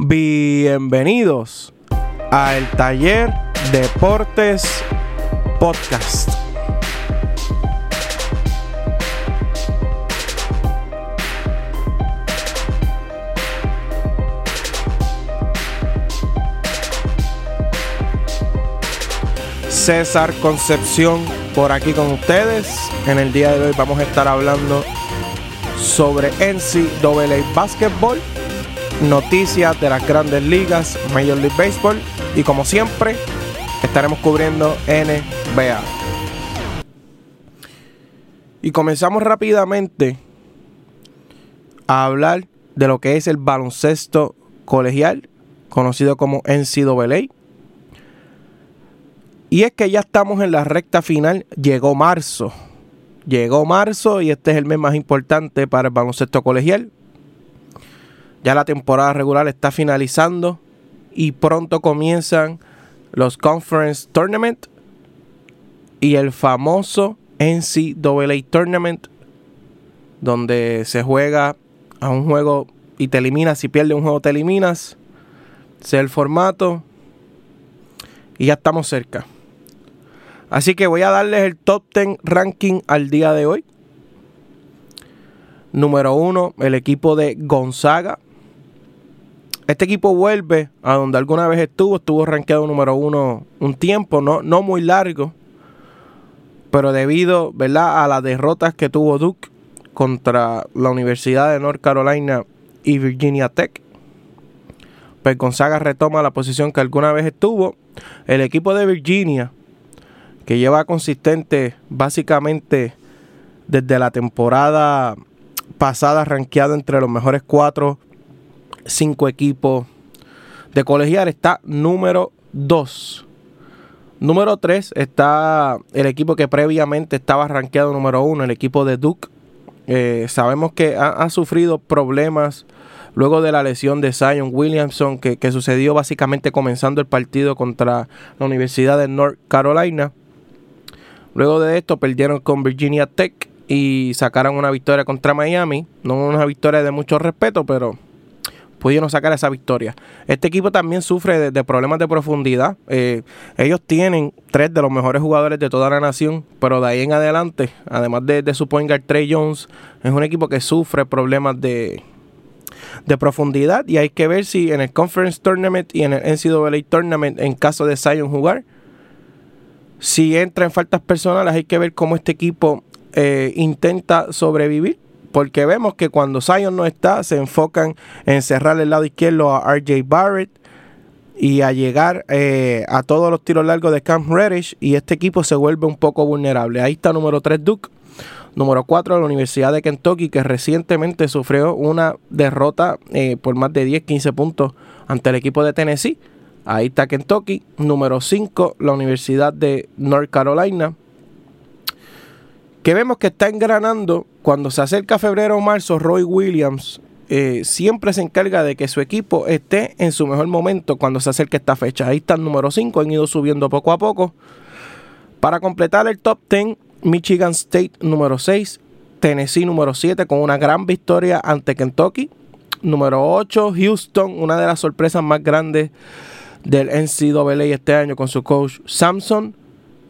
Bienvenidos al Taller Deportes Podcast. César Concepción por aquí con ustedes. En el día de hoy vamos a estar hablando sobre NCAA Basketball, noticias de las grandes ligas, Major League Baseball y como siempre estaremos cubriendo NBA. Y comenzamos rápidamente a hablar de lo que es el baloncesto colegial, conocido como NCAA. Y es que ya estamos en la recta final, llegó marzo. Llegó marzo y este es el mes más importante para el baloncesto colegial. Ya la temporada regular está finalizando y pronto comienzan los Conference Tournament y el famoso NCAA Tournament donde se juega a un juego y te eliminas, si pierdes un juego te eliminas, sea el formato y ya estamos cerca. Así que voy a darles el top 10 ranking al día de hoy. Número 1, el equipo de Gonzaga. Este equipo vuelve a donde alguna vez estuvo. Estuvo rankeado número 1 un tiempo, no, no muy largo. Pero debido ¿verdad? a las derrotas que tuvo Duke contra la Universidad de North Carolina y Virginia Tech, pues retoma la posición que alguna vez estuvo. El equipo de Virginia que lleva consistente básicamente desde la temporada pasada rankeado entre los mejores cuatro, cinco equipos de colegial, está número 2. Número 3 está el equipo que previamente estaba rankeado número 1, el equipo de Duke. Eh, sabemos que ha, sufrido problemas luego de la lesión de Zion Williamson que, que sucedió básicamente comenzando el partido contra la Universidad de North Carolina. Luego de esto perdieron con Virginia Tech y sacaron una victoria contra Miami. No una victoria de mucho respeto, pero pudieron sacar esa victoria. Este equipo también sufre de, problemas de profundidad. Eh, ellos tienen tres de los mejores jugadores de toda la nación, pero de ahí en adelante, además de, su point Trey Jones, es un equipo que sufre problemas de, de profundidad y hay que ver si en el Conference Tournament y en el NCAA Tournament, en caso de Zion jugar, si entra en faltas personales, hay que ver cómo este equipo eh, intenta sobrevivir. Porque vemos que cuando Zion no está, se enfocan en cerrar el lado izquierdo a RJ Barrett y a llegar eh, a todos los tiros largos de Camp Reddish. Y este equipo se vuelve un poco vulnerable. Ahí está número 3 Duke. Número 4 la Universidad de Kentucky, que recientemente sufrió una derrota eh, por más de 10-15 puntos ante el equipo de Tennessee. Ahí está Kentucky. Número 5, la Universidad de North Carolina. Que vemos que está engranando. Cuando se acerca febrero o marzo, Roy Williams eh, siempre se encarga de que su equipo esté en su mejor momento cuando se acerque esta fecha. Ahí está el número 5, han ido subiendo poco a poco. Para completar el top 10, Michigan State número 6, Tennessee número 7 con una gran victoria ante Kentucky. Número 8, Houston, una de las sorpresas más grandes del NCAA este año con su coach Samson.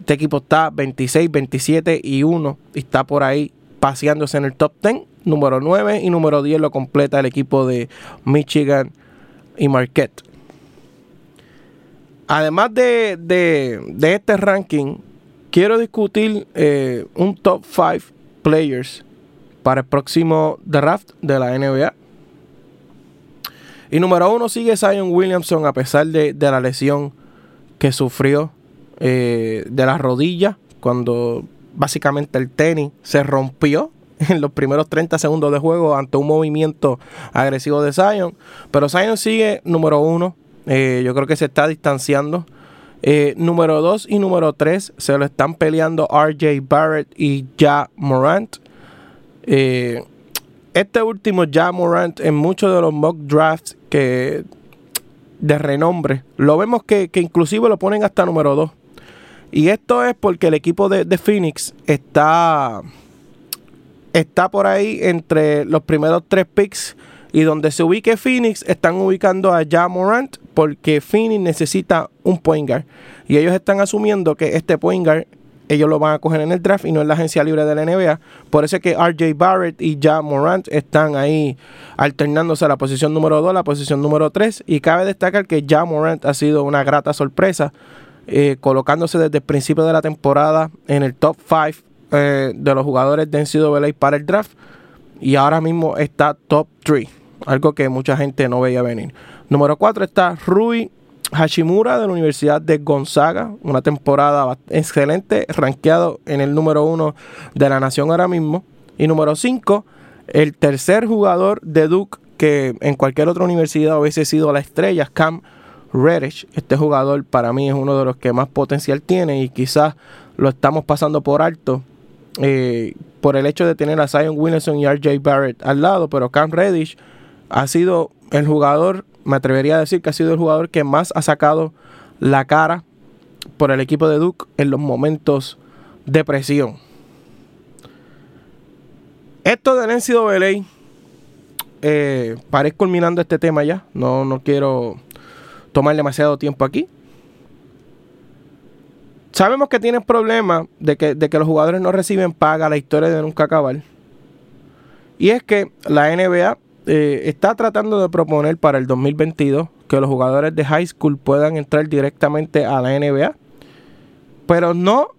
Este equipo está 26, 27 y 1 y está por ahí paseándose en el top 10. Número 9 y número 10 lo completa el equipo de Michigan y Marquette. Además de, este ranking, quiero discutir eh, un top 5 players para el próximo draft de la NBA. Y número uno sigue Zion Williamson a pesar de, la lesión que sufrió eh, de la rodilla cuando básicamente el tenis se rompió en los primeros 30 segundos de juego ante un movimiento agresivo de Zion. Pero Zion sigue número uno. Eh, yo creo que se está distanciando. Eh, número dos y número tres se lo están peleando RJ Barrett y Ja Morant. este último, Ja Morant, en muchos de los mock drafts que de renombre. Lo vemos que, inclusive lo ponen hasta número 2. Y esto es porque el equipo de, Phoenix está, está por ahí entre los primeros tres picks Y donde se ubique Phoenix, están ubicando a Ja Morant porque Phoenix necesita un point guard. Y ellos están asumiendo que este point guard ellos lo van a coger en el draft y no en la agencia libre de la NBA. Por eso es que RJ Barrett y Ja Morant están ahí alternándose a la posición número 2, la posición número 3. Y cabe destacar que Ja Morant ha sido una grata sorpresa, eh, colocándose desde el principio de la temporada en el top 5 eh, de los jugadores de NCAA para el draft. Y ahora mismo está top 3, algo que mucha gente no veía venir. Número 4 está Rui Hashimura de la Universidad de Gonzaga, una temporada excelente, rankeado en el número uno de la nación ahora mismo. Y número 5, el tercer jugador de Duke que en cualquier otra universidad hubiese sido la estrella, Cam Reddish. Este jugador para mí es uno de los que más potencial tiene y quizás lo estamos pasando por alto eh, por el hecho de tener a Zion Williamson y RJ Barrett al lado, pero Cam Reddish ha sido el jugador me atrevería a decir que ha sido el jugador que más ha sacado la cara por el equipo de Duke en los momentos de presión. Esto del NCAA, eh, para ir culminando este tema ya, no, no quiero tomar demasiado tiempo aquí. Sabemos que tienen problemas de que, de que los jugadores no reciben paga, la historia de nunca acabar. Y es que la NBA eh, está tratando de proponer para el 2022 que los jugadores de high school puedan entrar directamente a la NBA, pero no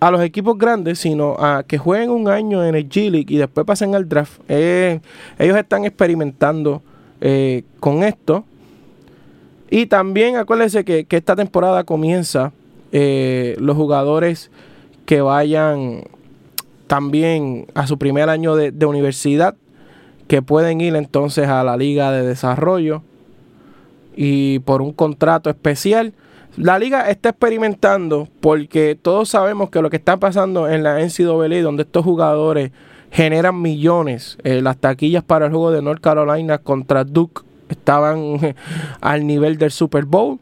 a los equipos grandes, sino a que jueguen un año en el G League y después pasen al draft. Eh, ellos están experimentando eh, con esto. Y también acuérdense que, esta temporada comienza los jugadores que vayan también a su primer año de universidad que pueden ir entonces a la liga de desarrollo y por un contrato especial. La liga está experimentando porque todos sabemos que lo que está pasando en la NCAA, donde estos jugadores generan millones, eh, las taquillas para el juego de North Carolina contra Duke estaban al nivel del Super Bowl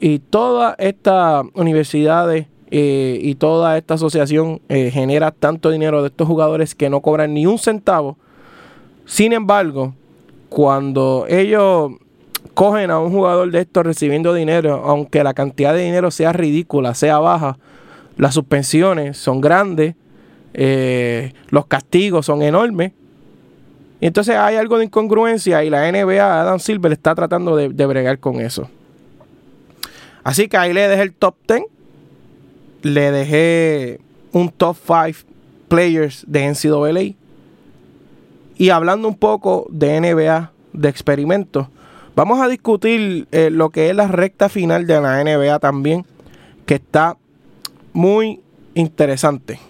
y todas estas universidades eh, y toda esta asociación eh, genera tanto dinero de estos jugadores que no cobran ni un centavo sin embargo, cuando ellos cogen a un jugador de estos recibiendo dinero, aunque la cantidad de dinero sea ridícula, sea baja, las suspensiones son grandes, eh, los castigos son enormes. Entonces hay algo de incongruencia y la NBA, Adam Silver, está tratando de, de bregar con eso. Así que ahí le dejé el top 10. Le dejé un top 5 players de NCAA. Y hablando un poco de NBA, de experimentos, vamos a discutir eh, lo que es la recta final de la NBA también, que está muy interesante.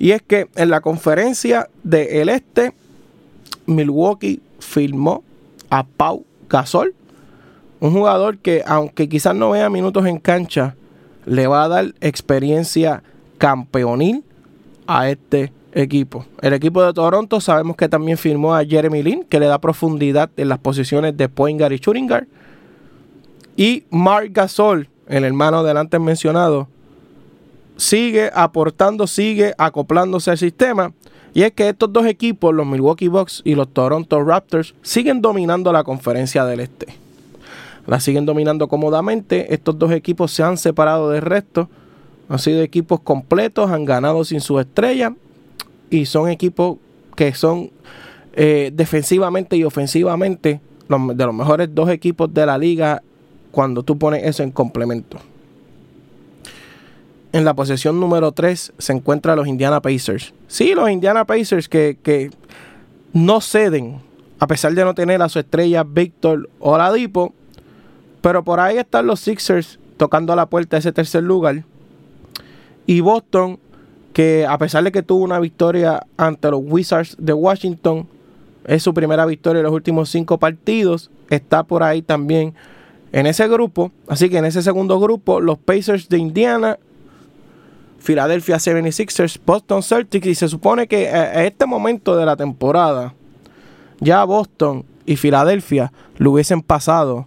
Y es que en la conferencia del Este, Milwaukee firmó a Pau Gasol, un jugador que aunque quizás no vea minutos en cancha, le va a dar experiencia campeonil a este equipo. El equipo de Toronto sabemos que también firmó a Jeremy Lin, que le da profundidad en las posiciones de point guard y guard. Y Mark Gasol, el hermano del antes mencionado, sigue aportando, sigue acoplándose al sistema. Y es que estos dos equipos, los Milwaukee Bucks y los Toronto Raptors, siguen dominando la conferencia del Este. La siguen dominando cómodamente. Estos dos equipos se han separado del resto. Han sido equipos completos, han ganado sin sus estrellas y son equipos que son eh, defensivamente y ofensivamente de los mejores dos equipos de la liga cuando tú pones eso en complemento. En la posición número 3 se encuentran los Indiana Pacers. Sí, los Indiana Pacers que, que no ceden, a pesar de no tener a su estrella Víctor Oladipo. Pero por ahí están los Sixers tocando a la puerta ese tercer lugar. Y Boston que a pesar de que tuvo una victoria ante los Wizards de Washington, es su primera victoria en los últimos cinco partidos, está por ahí también en ese grupo. Así que en ese segundo grupo, los Pacers de Indiana, Philadelphia 76ers, Boston Celtics, y se supone que a este momento de la temporada, ya Boston y Filadelfia lo hubiesen pasado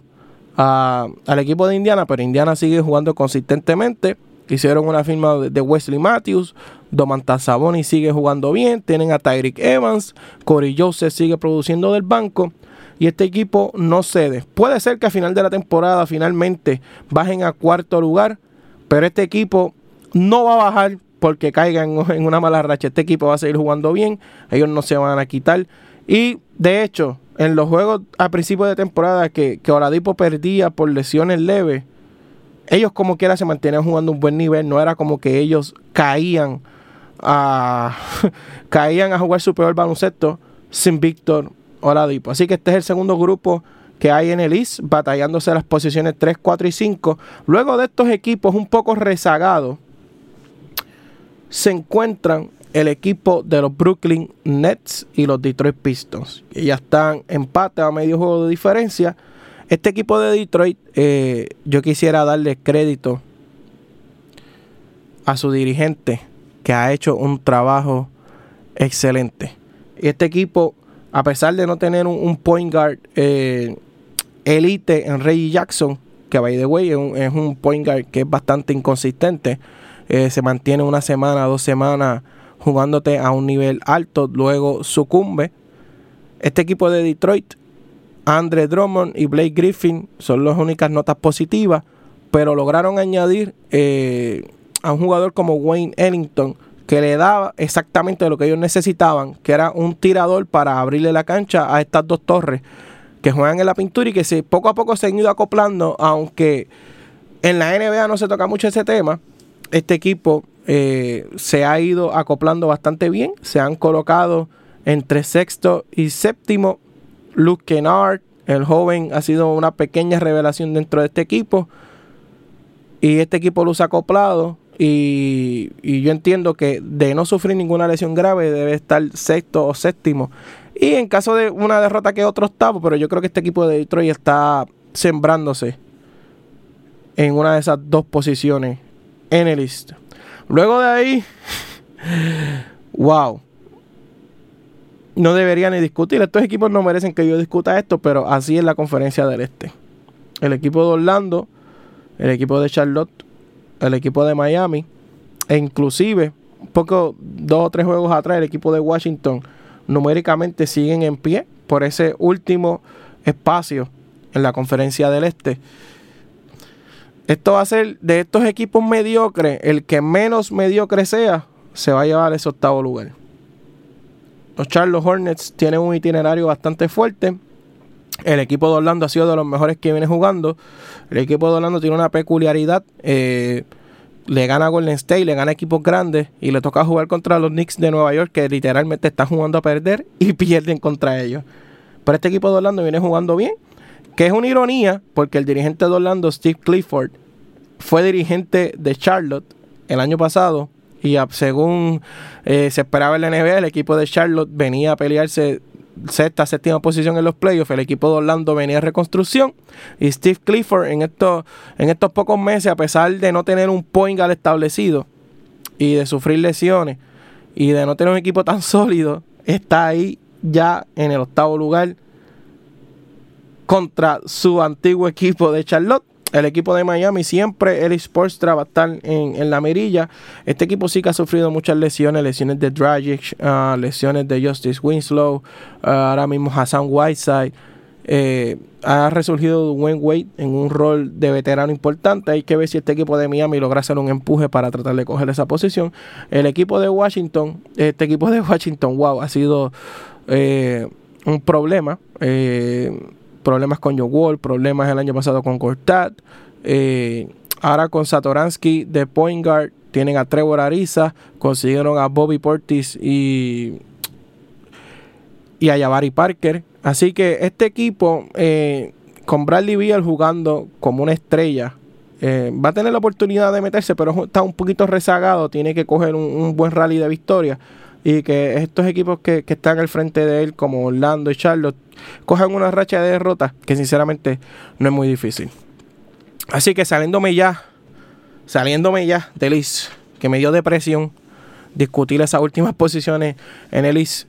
al equipo de Indiana, pero Indiana sigue jugando consistentemente. Hicieron una firma de Wesley Matthews, Domantas Saboni sigue jugando bien. Tienen a Tyreek Evans. Corey Joseph sigue produciendo del banco. Y este equipo no cede. Puede ser que a final de la temporada finalmente bajen a cuarto lugar. Pero este equipo no va a bajar porque caigan en una mala racha. Este equipo va a seguir jugando bien. Ellos no se van a quitar. Y de hecho, en los juegos a principio de temporada que, que Oladipo perdía por lesiones leves, ellos como quiera se mantenían jugando un buen nivel. No era como que ellos caían a, caían a jugar su peor baloncesto sin Víctor Oladipo. Así que este es el segundo grupo que hay en el East, batallándose las posiciones 3, 4 y 5. Luego de estos equipos un poco rezagados, se encuentran el equipo de los Brooklyn Nets y los Detroit Pistons. Ya están empate a medio juego de diferencia. Este equipo de Detroit, eh, yo quisiera darle crédito a su dirigente, que ha hecho un trabajo excelente. Este equipo, a pesar de no tener un, point guard eh, elite en Reggie Jackson, que by the way es un, point guard que es bastante inconsistente, eh, se mantiene una semana, dos semanas jugándote a un nivel alto, luego sucumbe. Este equipo de Detroit, Andre Drummond y Blake Griffin son las únicas notas positivas, pero lograron añadir eh, a un jugador como Wayne Ellington que le daba exactamente lo que ellos necesitaban, que era un tirador para abrirle la cancha a estas dos torres que juegan en la pintura y que se, poco a poco se han ido acoplando, aunque en la NBA no se toca mucho ese tema, este equipo eh, se ha ido acoplando bastante bien, se han colocado entre sexto y séptimo. Luke Kennard, el joven, ha sido una pequeña revelación dentro de este equipo. Y este equipo lo ha acoplado. Y, yo entiendo que de no sufrir ninguna lesión grave debe estar sexto o séptimo. Y en caso de una derrota que otro octavo, pero yo creo que este equipo de Detroit está sembrándose en una de esas dos posiciones en el list. Luego de ahí, wow. No debería ni discutir. Estos equipos no merecen que yo discuta esto, pero así es la conferencia del Este. El equipo de Orlando, el equipo de Charlotte, el equipo de Miami, e inclusive, un poco, dos o tres juegos atrás, el equipo de Washington, numéricamente siguen en pie por ese último espacio en la conferencia del Este. Esto va a ser de estos equipos mediocres, el que menos mediocre sea, se va a llevar ese octavo lugar. Los Charlotte Hornets tienen un itinerario bastante fuerte. El equipo de Orlando ha sido de los mejores que viene jugando. El equipo de Orlando tiene una peculiaridad. Eh, le gana a Golden State, le gana a equipos grandes y le toca jugar contra los Knicks de Nueva York que literalmente están jugando a perder y pierden contra ellos. Pero este equipo de Orlando viene jugando bien, que es una ironía porque el dirigente de Orlando, Steve Clifford, fue dirigente de Charlotte el año pasado y según eh, se esperaba en la NBA, el equipo de Charlotte venía a pelearse sexta, séptima posición en los playoffs. El equipo de Orlando venía a reconstrucción. Y Steve Clifford en estos, en estos pocos meses, a pesar de no tener un point guard establecido y de sufrir lesiones y de no tener un equipo tan sólido, está ahí ya en el octavo lugar contra su antiguo equipo de Charlotte. El equipo de Miami siempre el Sports va a estar en, la mirilla. Este equipo sí que ha sufrido muchas lesiones, lesiones de Dragic, ah, lesiones de Justice Winslow, ah, ahora mismo Hassan Whiteside. Eh, ha resurgido Wayne Wade en un rol de veterano importante. Hay que ver si este equipo de Miami logra hacer un empuje para tratar de coger esa posición. El equipo de Washington, este equipo de Washington, wow, ha sido eh, un problema. Eh, problemas con Joe Wall, problemas el año pasado con Cortat. Eh, ahora con Satoransky de point guard, tienen a Trevor Ariza, consiguieron a Bobby Portis y, y a Jabari Parker. Así que este equipo, eh, con Bradley Beal jugando como una estrella, eh, va a tener la oportunidad de meterse, pero está un poquito rezagado, tiene que coger un buen rally de victoria y que estos equipos que, están al frente de él, como Orlando y Charlotte, cojan una racha de derrotas que sinceramente no es muy difícil. Así que saliéndome ya, saliéndome ya del IS, que me dio depresión discutir esas últimas posiciones en el IS,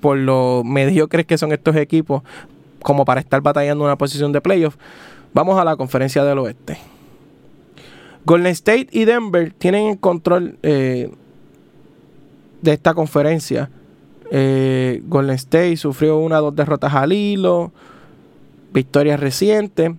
por lo mediocres que son estos equipos, como para estar batallando una posición de playoff, vamos a la conferencia del oeste. Golden State y Denver tienen en control eh, de esta conferencia. Eh, Golden State sufrió una dos derrotas al hilo, victorias recientes.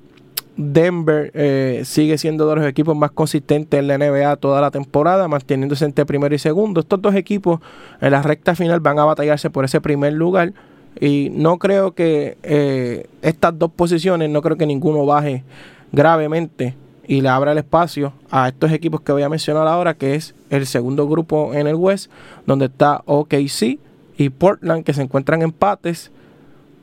Denver eh, sigue siendo de los equipos más consistentes en la NBA toda la temporada, manteniéndose entre primero y segundo. Estos dos equipos en la recta final van a batallarse por ese primer lugar. Y no creo que eh, estas dos posiciones, no creo que ninguno baje gravemente y le abra el espacio a estos equipos que voy a mencionar ahora, que es el segundo grupo en el West, donde está OKC y Portland, que se encuentran empates.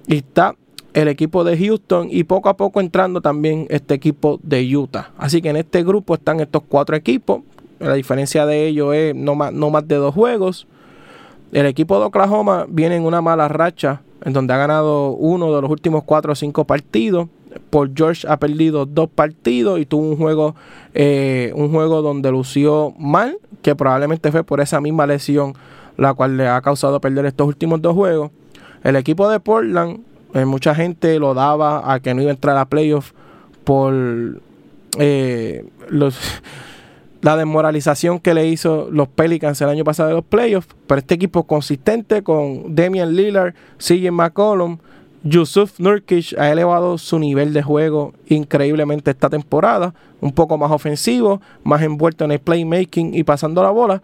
Y está el equipo de Houston y poco a poco entrando también este equipo de Utah. Así que en este grupo están estos cuatro equipos. La diferencia de ellos es no más, no más de dos juegos. El equipo de Oklahoma viene en una mala racha en donde ha ganado uno de los últimos cuatro o cinco partidos. Por George ha perdido dos partidos y tuvo un juego, eh, un juego donde lució mal, que probablemente fue por esa misma lesión la cual le ha causado perder estos últimos dos juegos. El equipo de Portland eh, mucha gente lo daba a que no iba a entrar a playoffs por eh, los, la desmoralización que le hizo los Pelicans el año pasado de los playoffs. Pero este equipo consistente con Damian Lillard, CJ McCollum, Yusuf Nurkic ha elevado su nivel de juego increíblemente esta temporada. Un poco más ofensivo, más envuelto en el playmaking y pasando la bola.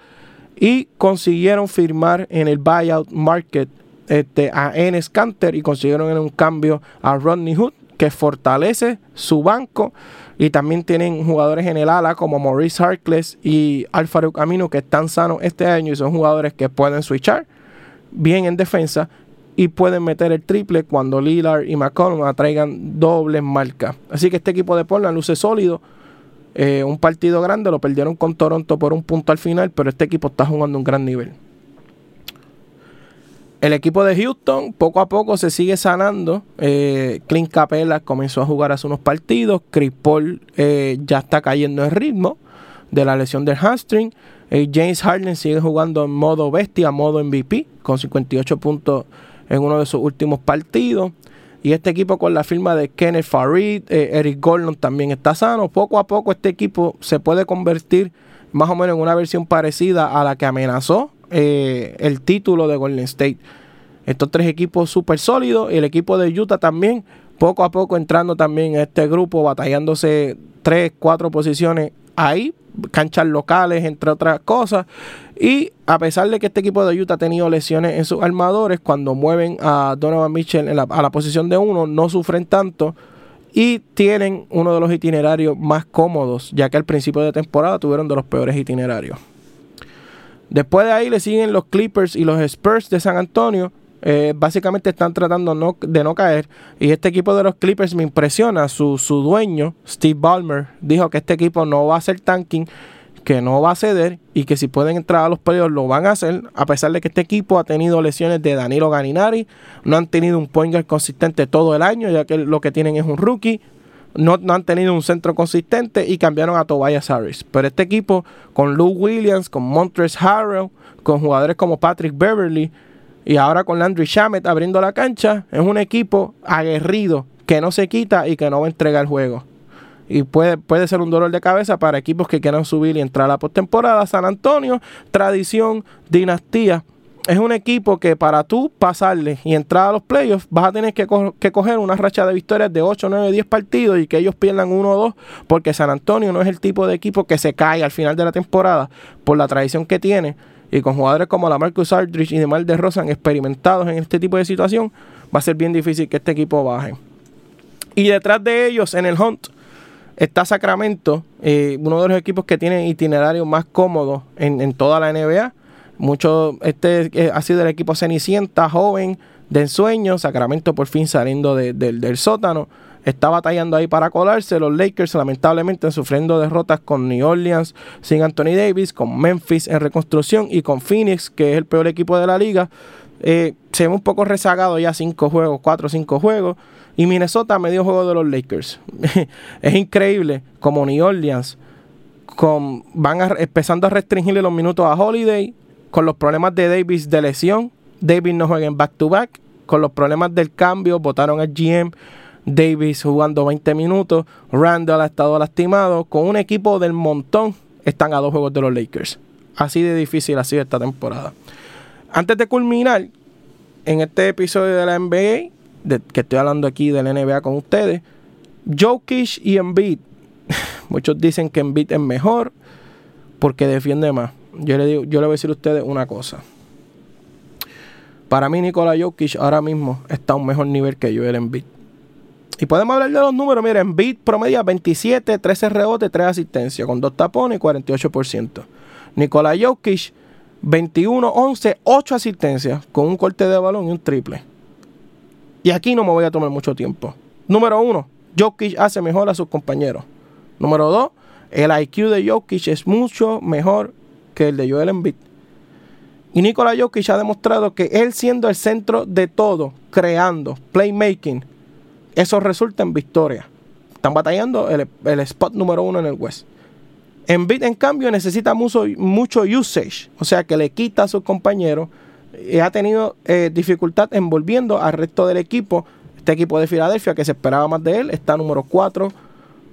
Y consiguieron firmar en el buyout market este, a Enes Kanter y consiguieron en un cambio a Rodney Hood que fortalece su banco y también tienen jugadores en el ala como Maurice Harkless y Alfaro Camino que están sanos este año y son jugadores que pueden switchar bien en defensa y pueden meter el triple cuando Lillard y McCollum atraigan dobles marcas. Así que este equipo de Portland luce sólido. Eh, un partido grande, lo perdieron con Toronto por un punto al final, pero este equipo está jugando un gran nivel. El equipo de Houston poco a poco se sigue sanando. Eh, Clint Capella comenzó a jugar hace unos partidos. Chris Paul eh, ya está cayendo en ritmo de la lesión del hamstring. James Harden sigue jugando en modo bestia, modo MVP, con 58 puntos en uno de sus últimos partidos. Y este equipo con la firma de Kenneth Farid, eh, Eric Gordon también está sano. Poco a poco este equipo se puede convertir más o menos en una versión parecida a la que amenazó eh, el título de Golden State. Estos tres equipos súper sólidos y el equipo de Utah también, poco a poco entrando también en este grupo, batallándose tres, cuatro posiciones ahí, canchas locales, entre otras cosas. Y a pesar de que este equipo de Utah ha tenido lesiones en sus armadores, cuando mueven a Donovan Mitchell a la posición de uno, no sufren tanto y tienen uno de los itinerarios más cómodos, ya que al principio de temporada tuvieron de los peores itinerarios. Después de ahí le siguen los Clippers y los Spurs de San Antonio. Eh, básicamente están tratando de no caer. Y este equipo de los Clippers me impresiona. Su, su dueño, Steve Ballmer, dijo que este equipo no va a hacer tanking, que no va a ceder y que si pueden entrar a los playoffs lo van a hacer. A pesar de que este equipo ha tenido lesiones de Danilo Ganinari, no han tenido un point consistente todo el año, ya que lo que tienen es un rookie no, han tenido un centro consistente y cambiaron a Tobias Harris. Pero este equipo, con Lou Williams, con Montres Harrell, con jugadores como Patrick Beverly y ahora con Landry Shamet abriendo la cancha, es un equipo aguerrido que no se quita y que no va a entregar el juego. Y puede, puede ser un dolor de cabeza para equipos que quieran subir y entrar a la postemporada. San Antonio, tradición, dinastía es un equipo que para tú pasarle y entrar a los playoffs vas a tener que, coger una racha de victorias de 8, 9, 10 partidos y que ellos pierdan uno o dos porque San Antonio no es el tipo de equipo que se cae al final de la temporada por la tradición que tiene y con jugadores como la Marcus Aldridge y Demar de Rosan experimentados en este tipo de situación va a ser bien difícil que este equipo baje. Y detrás de ellos en el Hunt está Sacramento, eh, uno de los equipos que tiene itinerarios más cómodos en, en toda la NBA mucho, este eh, ha sido el equipo Cenicienta, joven, de ensueño. Sacramento por fin saliendo del sótano. Está batallando ahí para colarse. Los Lakers lamentablemente sufriendo derrotas con New Orleans sin Anthony Davis, con Memphis en reconstrucción y con Phoenix, que es el peor equipo de la liga. Eh, se ve un poco rezagado ya cinco juegos, cuatro o cinco juegos. Y Minnesota medio juego de los Lakers. es increíble como New Orleans van empezando a restringirle los minutos a Holiday, con los problemas de Davis de lesión, Davis no juega en back-to-back, con los problemas del cambio, votaron al GM, Davis jugando 20 minutos, Randall ha estado lastimado, con un equipo del montón están a dos juegos de los Lakers. Así de difícil ha sido esta temporada. Antes de culminar en este episodio de la NBA, de, que estoy hablando aquí de la NBA con ustedes, Jokic y Embiid. Muchos dicen que Embiid es mejor porque defiende más. Yo le, digo, yo le voy a decir a ustedes una cosa. Para mí, Nikola Jokic ahora mismo está a un mejor nivel que Joel Embiid. Y podemos hablar de los números. Mira, Embiid promedia 27, 13 rebotes, 3 asistencias, con 2 tapones y 48%. Nikola Jokic, 21, 11, 8 asistencias, con un corte de balón y un triple. Y aquí no me voy a tomar mucho tiempo. Número 1, Jokic hace mejor a sus compañeros. Número 2, el IQ de Jokic es mucho mejor que el de Joel Embiid. Y Nikola Jokic ha demostrado que él siendo el centro de todo, creando, playmaking, eso resulta en victoria. Están batallando el, spot número uno en el West. Embiid, en cambio, necesita mucho, mucho usage, o sea que le quita a sus compañeros y ha tenido eh, dificultad envolviendo al resto del equipo. Este equipo de Filadelfia, que se esperaba más de él, está número 4,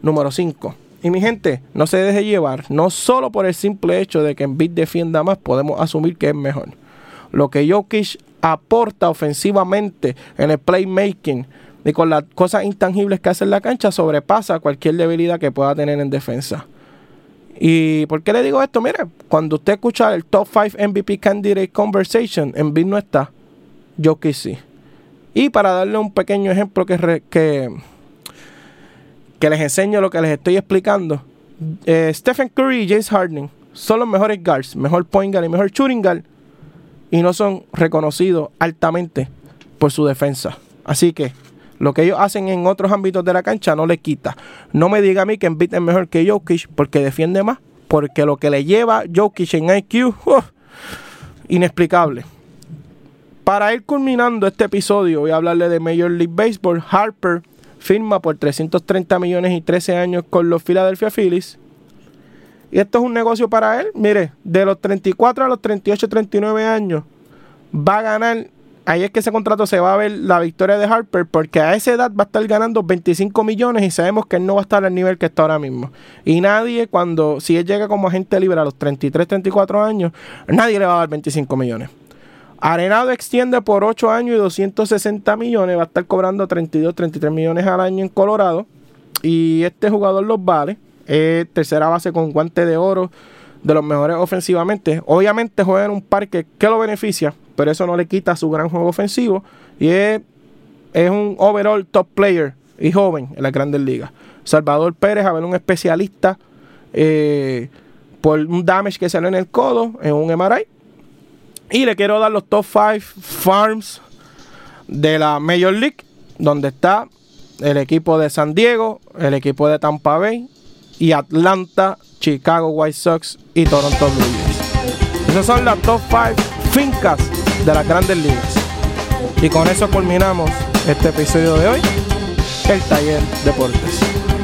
número 5. Y mi gente, no se deje llevar, no solo por el simple hecho de que Embiid defienda más, podemos asumir que es mejor. Lo que Jokic aporta ofensivamente en el playmaking y con las cosas intangibles que hace en la cancha sobrepasa cualquier debilidad que pueda tener en defensa. ¿Y por qué le digo esto? Mire, cuando usted escucha el Top 5 MVP Candidate Conversation, Embiid no está, Jokic sí. Y para darle un pequeño ejemplo que, que que les enseño lo que les estoy explicando. Eh, Stephen Curry y James Harden son los mejores guards, mejor point guard y mejor shooting guard, y no son reconocidos altamente por su defensa. Así que lo que ellos hacen en otros ámbitos de la cancha no les quita. No me diga a mí que Embiid es mejor que Jokic porque defiende más, porque lo que le lleva Jokic en IQ, inexplicable. Para ir culminando este episodio, voy a hablarle de Major League Baseball. Harper firma por 330 millones y 13 años con los Philadelphia Phillies. Y esto es un negocio para él. Mire, de los 34 a los 38, 39 años, va a ganar. Ahí es que ese contrato se va a ver la victoria de Harper, porque a esa edad va a estar ganando 25 millones y sabemos que él no va a estar al nivel que está ahora mismo. Y nadie, cuando, si él llega como agente libre a los 33, 34 años, nadie le va a dar 25 millones. Arenado extiende por 8 años y 260 millones. Va a estar cobrando 32, 33 millones al año en Colorado. Y este jugador los vale. Es tercera base con guante de oro. De los mejores ofensivamente. Obviamente juega en un parque que lo beneficia. Pero eso no le quita su gran juego ofensivo. Y es, un overall top player. Y joven en la grandes ligas. Salvador Pérez, a ver, un especialista. Eh, por un damage que salió en el codo. En un MRI y le quiero dar los top 5 farms de la Major League, donde está el equipo de San Diego, el equipo de Tampa Bay y Atlanta, Chicago White Sox y Toronto Blue Jays. Esas son las top 5 fincas de las grandes ligas. Y con eso culminamos este episodio de hoy, el Taller Deportes.